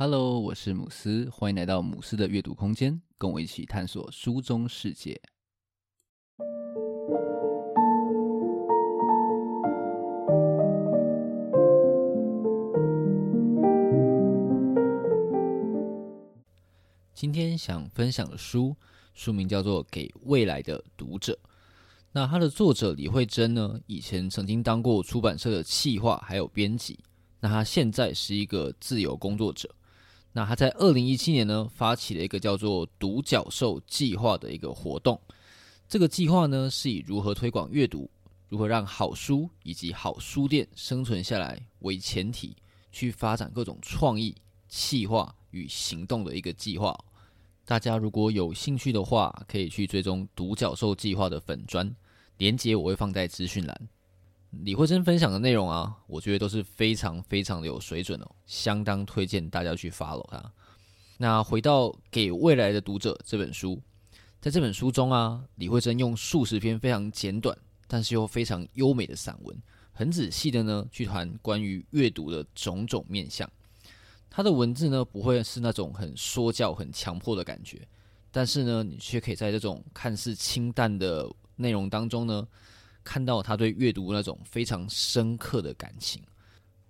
Hello，我是姆斯，欢迎来到姆斯的阅读空间，跟我一起探索书中世界。今天想分享的书，书名叫做《给未来的读者》。那它的作者李慧珍呢，以前曾经当过出版社的企划还有编辑。那他现在是一个自由工作者。那他在二零一七年呢，发起了一个叫做“独角兽计划”的一个活动。这个计划呢，是以如何推广阅读、如何让好书以及好书店生存下来为前提，去发展各种创意、企划与行动的一个计划。大家如果有兴趣的话，可以去追踪独角兽计划的粉专，连接我会放在资讯栏。李慧珍分享的内容啊，我觉得都是非常非常的有水准哦，相当推荐大家去 follow 它。那回到给未来的读者这本书，在这本书中啊，李慧珍用数十篇非常简短，但是又非常优美的散文，很仔细的呢去谈关于阅读的种种面向。他的文字呢，不会是那种很说教、很强迫的感觉，但是呢，你却可以在这种看似清淡的内容当中呢，看到他对阅读那种非常深刻的感情。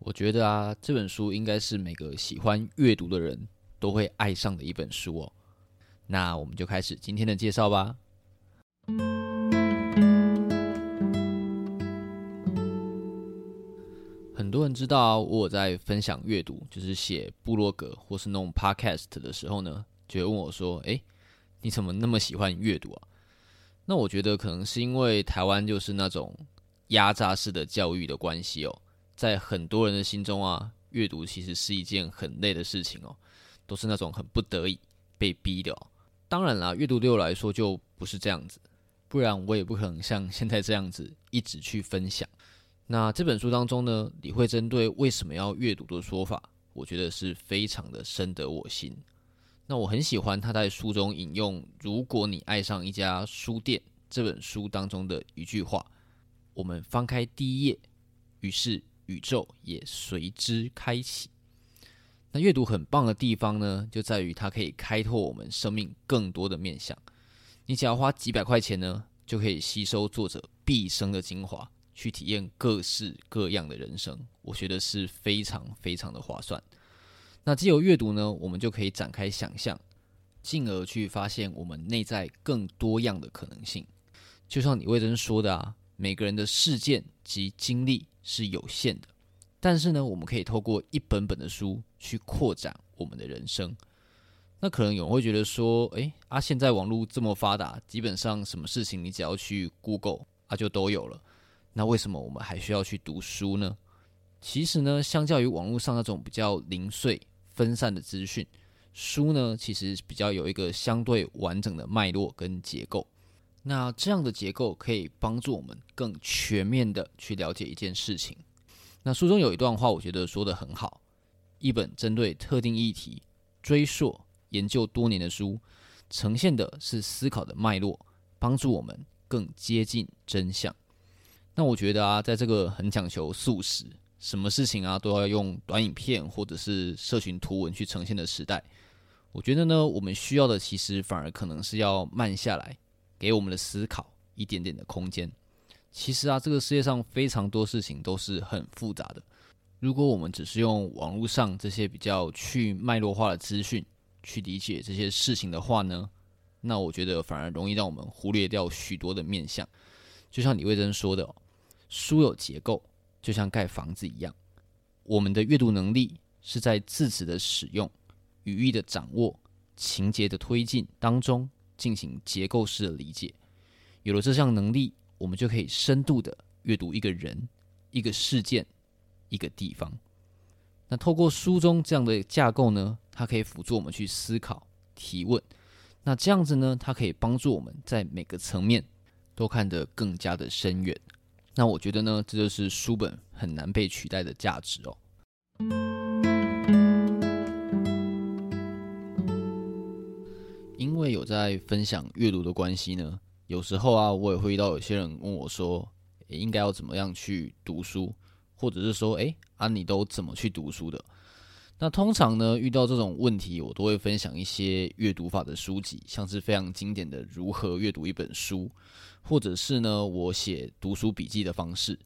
我觉得啊，这本书应该是每个喜欢阅读的人都会爱上的一本书哦。那我们就开始今天的介绍吧。很多人知道我在分享阅读，就是写部落格或是弄 podcast 的时候呢，就会问我说：“诶，你怎么那么喜欢阅读啊？”那我觉得可能是因为台湾就是那种压榨式的教育的关系哦，在很多人的心中啊，阅读其实是一件很累的事情哦，都是那种很不得已被逼的哦。当然啦，阅读对我来说就不是这样子，不然我也不可能像现在这样子一直去分享。那这本书当中呢，李惠贞对为什么要阅读的说法，我觉得是非常的深得我心。那我很喜欢他在书中引用“如果你爱上一家书店”这本书当中的一句话：“我们翻开第一页，于是宇宙也随之开启。”那阅读很棒的地方呢，就在于它可以开拓我们生命更多的面向。你只要花几百块钱呢，就可以吸收作者毕生的精华。去体验各式各样的人生，我觉得是非常非常的划算。那借由阅读呢，我们就可以展开想象，进而去发现我们内在更多样的可能性。就像李惠贞说的啊，每个人的事件及经历是有限的，但是呢，我们可以透过一本本的书去扩展我们的人生。那可能有人会觉得说，诶，啊，现在网络这么发达，基本上什么事情你只要去 Google 啊，就都有了。那为什么我们还需要去读书呢？其实呢，相较于网络上那种比较零碎、分散的资讯，书呢其实比较有一个相对完整的脉络跟结构。那这样的结构可以帮助我们更全面的去了解一件事情。那书中有一段话，我觉得说得很好：一本针对特定议题追溯研究多年的书，呈现的是思考的脉络，帮助我们更接近真相。那我觉得啊，在这个很讲求速食，什么事情啊都要用短影片或者是社群图文去呈现的时代，我觉得呢，我们需要的其实反而可能是要慢下来，给我们的思考一点点的空间。其实啊，这个世界上非常多事情都是很复杂的，如果我们只是用网络上这些比较去脉络化的资讯去理解这些事情的话呢，那我觉得反而容易让我们忽略掉许多的面向。就像李慧珍说的哦。书有结构，就像盖房子一样。我们的阅读能力是在字词的使用、语义的掌握、情节的推进当中进行结构式的理解。有了这项能力，我们就可以深度的阅读一个人、一个事件、一个地方。那透过书中这样的架构呢，它可以辅助我们去思考、提问。那这样子呢，它可以帮助我们在每个层面都看得更加的深远。那我觉得呢，这就是书本很难被取代的价值哦。因为有在分享阅读的关系呢，有时候啊，我也会遇到有些人问我说，应该要怎么样去读书，或者是说，诶，啊，你都怎么去读书的？那通常呢，遇到这种问题，我都会分享一些阅读法的书籍，像是非常经典的《如何阅读一本书》，或者是呢，我写读书笔记的方式。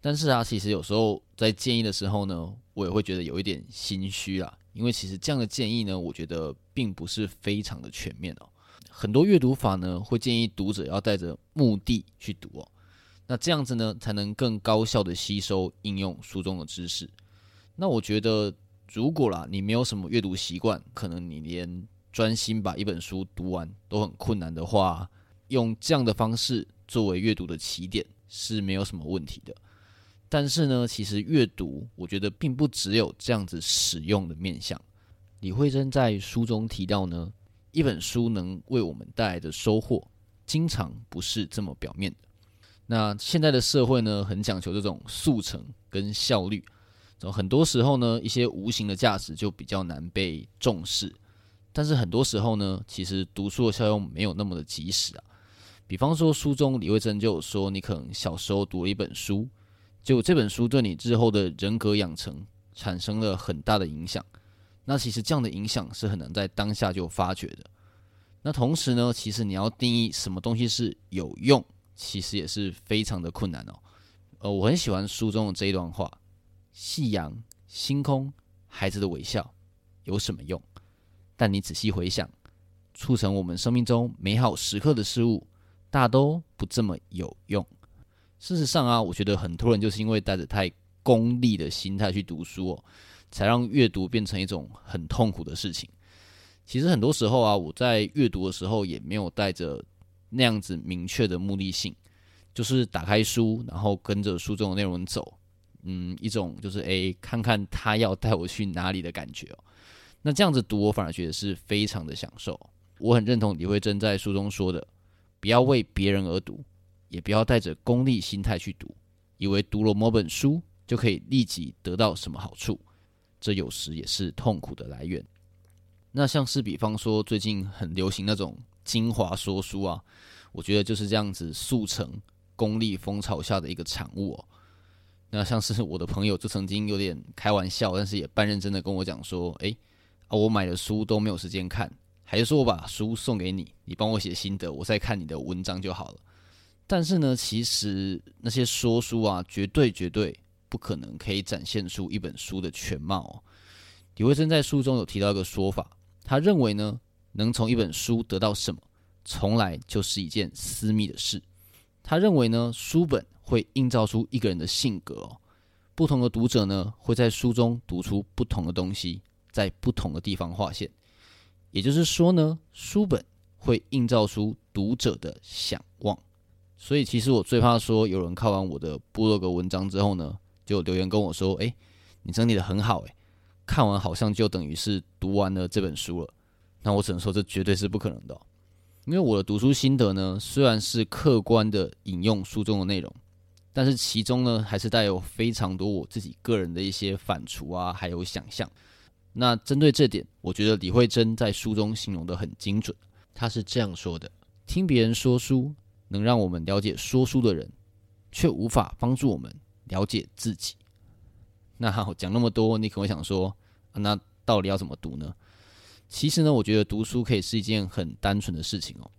但是啊，其实有时候在建议的时候呢，我也会觉得有一点心虚啦，因为其实这样的建议呢，我觉得并不是非常的全面哦。很多阅读法呢，会建议读者要带着目的去读哦，那这样子呢，才能更高效的吸收应用书中的知识。那我觉得。如果啦，你没有什么阅读习惯，可能你连专心把一本书读完都很困难的话，用这样的方式作为阅读的起点是没有什么问题的。但是呢，其实阅读，我觉得并不只有这样子使用的面向。李慧珍在书中提到呢，一本书能为我们带来的收获，经常不是这么表面的。那现在的社会呢，很讲求这种速成跟效率。很多时候呢，一些无形的价值就比较难被重视。但是很多时候呢，其实读书的效用没有那么的及时啊。比方说，书中李惠珍就有说，你可能小时候读了一本书，就这本书对你日后的人格养成产生了很大的影响。那其实这样的影响是很难在当下就发觉的。那同时呢，其实你要定义什么东西是有用，其实也是非常的困难哦。呃，我很喜欢书中的这一段话。夕阳、星空、孩子的微笑，有什么用？但你仔细回想，促成我们生命中美好时刻的事物，大都不这么有用。事实上啊，我觉得很多人就是因为带着太功利的心态去读书哦，才让阅读变成一种很痛苦的事情。其实很多时候啊，我在阅读的时候也没有带着那样子明确的目的性，就是打开书，然后跟着书中的内容走。嗯，一种就是诶，看看他要带我去哪里的感觉哦。那这样子读，我反而觉得是非常的享受。我很认同李慧珍在书中说的：不要为别人而读，也不要带着功利心态去读，以为读了某本书就可以立即得到什么好处，这有时也是痛苦的来源。那像是比方说最近很流行那种精华说书啊，我觉得就是这样子速成功利风潮下的一个产物哦。那像是我的朋友就曾经有点开玩笑，但是也半认真的跟我讲说：“诶，啊，我买的书都没有时间看，还是说我把书送给你，你帮我写心得，我再看你的文章就好了。”但是呢，其实那些说书啊，绝对绝对不可能可以展现出一本书的全貌哦。李惠珍在书中有提到一个说法，他认为呢，能从一本书得到什么，从来就是一件私密的事。他认为呢，书本。会映照出一个人的性格哦。不同的读者呢，会在书中读出不同的东西，在不同的地方划线。也就是说呢，书本会映照出读者的想望。所以，其实我最怕说有人看完我的部落格文章之后呢，就留言跟我说：“诶，你整理的很好，诶，看完好像就等于是读完了这本书了。”那我只能说，这绝对是不可能的。因为我的读书心得呢，虽然是客观的引用书中的内容。但是其中呢，还是带有非常多我自己个人的一些反刍啊，还有想象。那针对这点，我觉得李慧珍在书中形容得很精准。她是这样说的：听别人说书，能让我们了解说书的人，却无法帮助我们了解自己。那好，讲那么多，你可能会想说，那到底要怎么读呢？其实呢，我觉得读书可以是一件很单纯的事情哦。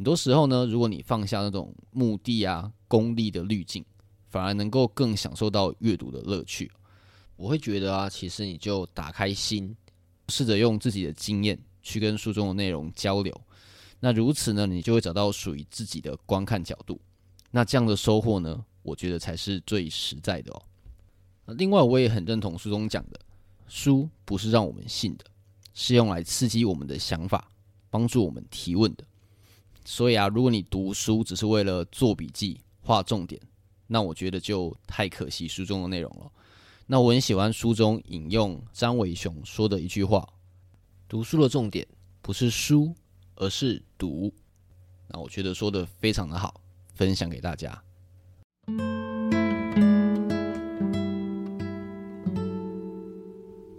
很多时候呢，如果你放下那种目的啊、功利的滤镜，反而能够更享受到阅读的乐趣。我会觉得啊，其实你就打开心，试着用自己的经验去跟书中的内容交流。那如此呢，你就会找到属于自己的观看角度。那这样的收获呢，我觉得才是最实在的哦。另外，我也很认同书中讲的，书不是让我们信的，是用来刺激我们的想法，帮助我们提问的。所以啊，如果你读书只是为了做笔记、画重点，那我觉得就太可惜书中的内容了。那我很喜欢书中引用张伟雄说的一句话：“读书的重点不是书，而是读。”那我觉得说的非常的好，分享给大家。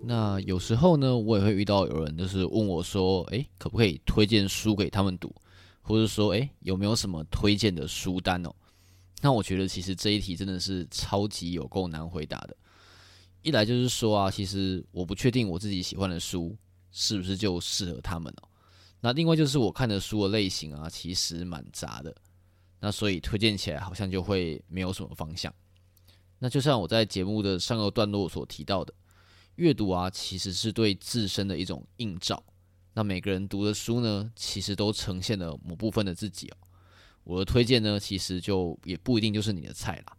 那有时候呢，我也会遇到有人就是问我说：“诶，可不可以推荐书给他们读？”或者说，诶，有没有什么推荐的书单哦？那我觉得其实这一题真的是超级有够难回答的，一来就是说啊，其实我不确定我自己喜欢的书是不是就适合他们哦。那另外就是我看的书的类型啊，其实蛮杂的，那所以推荐起来好像就会没有什么方向。那就像我在节目的上个段落所提到的，阅读啊，其实是对自身的一种映照。那每个人读的书呢，其实都呈现了某部分的自己哦。我的推荐呢，其实就也不一定就是你的菜啦。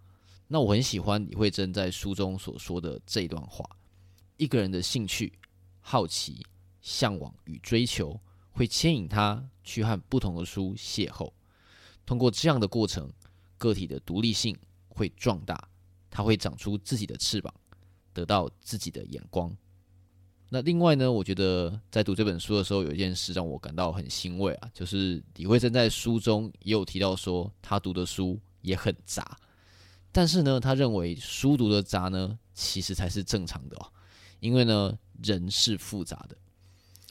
那我很喜欢李惠珍在书中所说的这一段话：一个人的兴趣、好奇、向往与追求，会牵引他去和不同的书邂逅。通过这样的过程，个体的独立性会壮大，他会长出自己的翅膀，得到自己的眼光。那另外呢，我觉得在读这本书的时候，有一件事让我感到很欣慰啊，就是李慧珍在书中也有提到说，他读的书也很杂，但是呢，他认为书读的杂呢，其实才是正常的哦，因为呢，人是复杂的。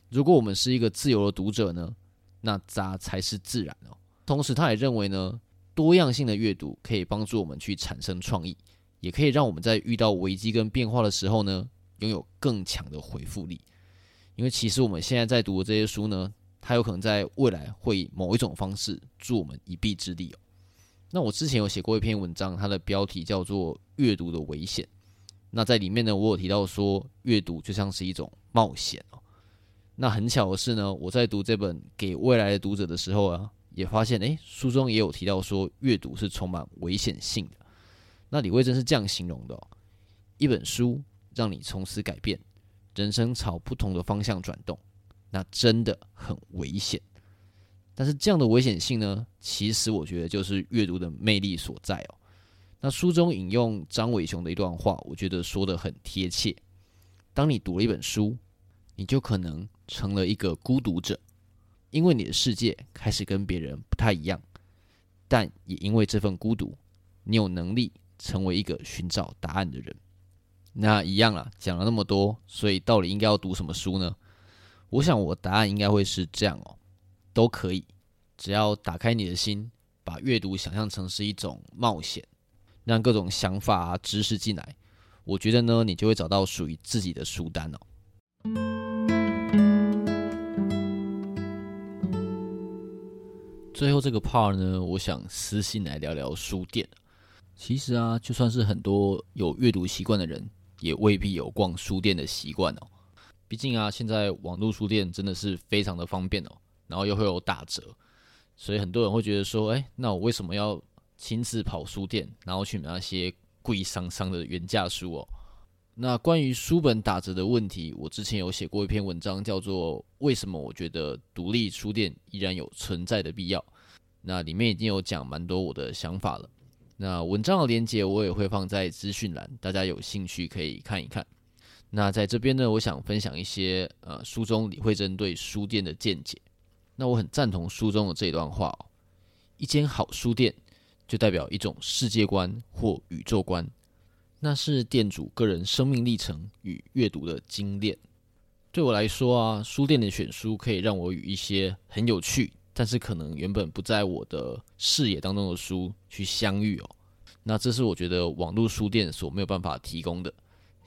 如果我们是一个自由的读者呢，那杂才是自然哦。同时，他也认为呢，多样性的阅读可以帮助我们去产生创意，也可以让我们在遇到危机跟变化的时候呢。拥有更强的回复力，因为其实我们现在在读的这些书呢，它有可能在未来会以某一种方式助我们一臂之力哦。那我之前有写过一篇文章，它的标题叫做《阅读的危险》。那在里面呢，我有提到说，阅读就像是一种冒险哦。那很巧的是呢，我在读这本《给未来的读者》的时候啊，也发现，诶，书中也有提到说，阅读是充满危险性的。那李慧珍是这样形容的：一本书。让你从此改变，人生朝不同的方向转动，那真的很危险。但是这样的危险性呢，其实我觉得就是阅读的魅力所在哦。那书中引用张伟雄的一段话，我觉得说得很贴切。当你读了一本书，你就可能成了一个孤独者，因为你的世界开始跟别人不太一样。但也因为这份孤独，你有能力成为一个寻找答案的人。那一样啦，讲了那么多，所以到底应该要读什么书呢？我想我答案应该会是这样哦，都可以，只要打开你的心，把阅读想象成是一种冒险，让各种想法啊、知识进来，我觉得呢，你就会找到属于自己的书单哦。最后这个 part 呢，我想私信来聊聊书店。其实啊，就算是很多有阅读习惯的人。也未必有逛书店的习惯哦，毕竟啊，现在网络书店真的是非常的方便哦，然后又会有打折，所以很多人会觉得说，哎，那我为什么要亲自跑书店，然后去买那些贵桑桑的原价书哦？那关于书本打折的问题，我之前有写过一篇文章，叫做《为什么我觉得独立书店依然有存在的必要》，那里面已经有讲蛮多我的想法了。那文章的连接我也会放在资讯栏，大家有兴趣可以看一看。那在这边呢，我想分享一些呃书中李慧珍对书店的见解。那我很赞同书中的这段话哦：一间好书店就代表一种世界观或宇宙观，那是店主个人生命历程与阅读的精炼。对我来说啊，书店的选书可以让我与一些很有趣。但是可能原本不在我的视野当中的书去相遇哦，那这是我觉得网络书店所没有办法提供的，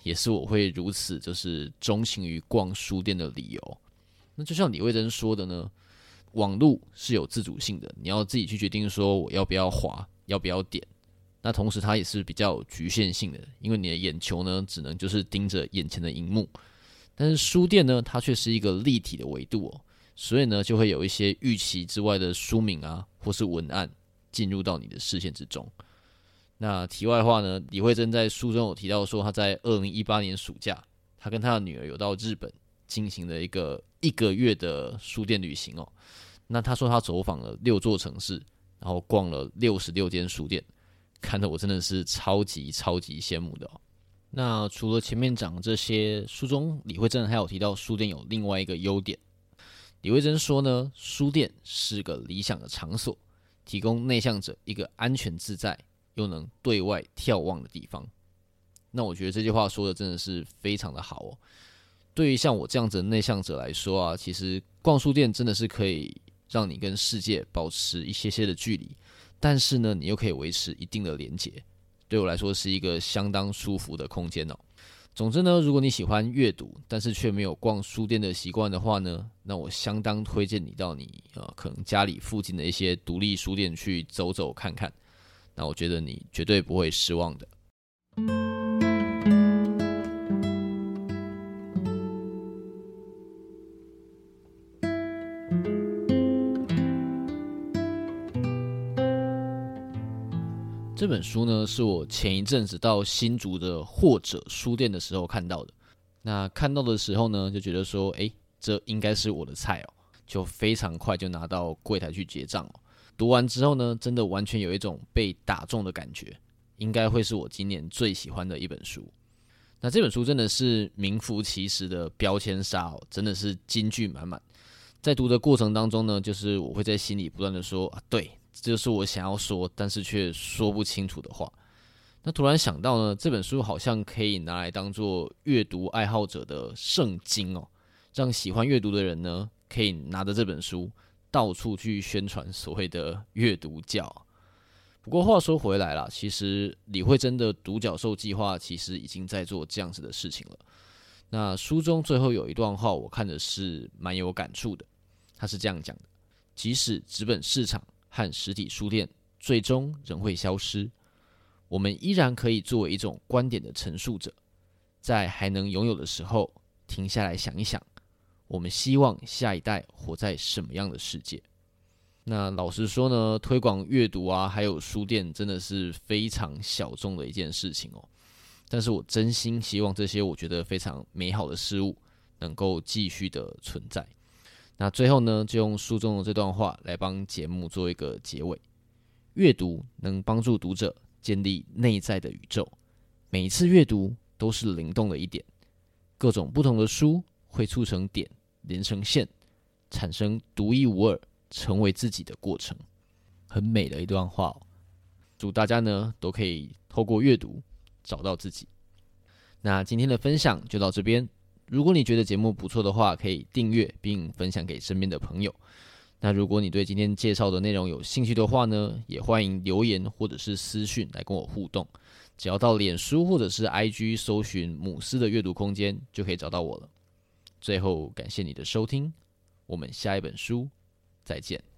也是我会如此就是钟情于逛书店的理由。那就像李慧珍说的呢，网络是有自主性的，你要自己去决定说我要不要滑，要不要点。那同时它也是比较局限性的，因为你的眼球呢只能就是盯着眼前的荧幕，但是书店呢，它却是一个立体的维度哦。所以呢，就会有一些预期之外的书名啊，或是文案进入到你的视线之中。那题外话呢，李慧珍在书中有提到说，他在二零一八年暑假，他跟他的女儿有到日本进行了一个一个月的书店旅行哦。那他说他走访了六座城市，然后逛了六十六间书店，看得我真的是超级超级羡慕的哦。那除了前面讲这些，书中李慧珍还有提到书店有另外一个优点。李惠贞说呢，书店是个理想的场所，提供内向者一个安全自在又能对外眺望的地方。那我觉得这句话说的真的是非常的好哦。对于像我这样子的内向者来说啊，其实逛书店真的是可以让你跟世界保持一些些的距离，但是呢，你又可以维持一定的连接。对我来说是一个相当舒服的空间哦。总之呢，如果你喜欢阅读，但是却没有逛书店的习惯的话呢，那我相当推荐你到你呃可能家里附近的一些独立书店去走走看看。那我觉得你绝对不会失望的。这本书呢，是我前一阵子到新竹的或者书店的时候看到的。那看到的时候呢，就觉得说，诶，这应该是我的菜哦，就非常快就拿到柜台去结账哦。读完之后呢，真的完全有一种被打中的感觉，应该会是我今年最喜欢的一本书。那这本书真的是名副其实的标签杀哦，真的是金句满满。在读的过程当中呢，就是我会在心里不断的说啊，对。这就是我想要说，但是却说不清楚的话。那突然想到呢，这本书好像可以拿来当做阅读爱好者的圣经哦，让喜欢阅读的人呢，可以拿着这本书到处去宣传所谓的阅读教。不过话说回来啦，其实李慧珍的独角兽计划其实已经在做这样子的事情了。那书中最后有一段话，我看的是蛮有感触的。他是这样讲的：即使资本市场。和实体书店最终仍会消失，我们依然可以作为一种观点的陈述者，在还能拥有的时候，停下来想一想，我们希望下一代活在什么样的世界？那老实说呢，推广阅读啊，还有书店，真的是非常小众的一件事情哦。但是我真心希望这些我觉得非常美好的事物，能够继续的存在。那最后呢，就用书中的这段话来帮节目做一个结尾。阅读能帮助读者建立内在的宇宙，每一次阅读都是灵动的一点。各种不同的书会促成点连成线，产生独一无二、成为自己的过程。很美的一段话哦。祝大家呢都可以透过阅读找到自己。那今天的分享就到这边。如果你觉得节目不错的话，可以订阅并分享给身边的朋友。那如果你对今天介绍的内容有兴趣的话呢，也欢迎留言或者是私讯来跟我互动。只要到脸书或者是 IG 搜寻“母斯的阅读空间”，就可以找到我了。最后，感谢你的收听，我们下一本书再见。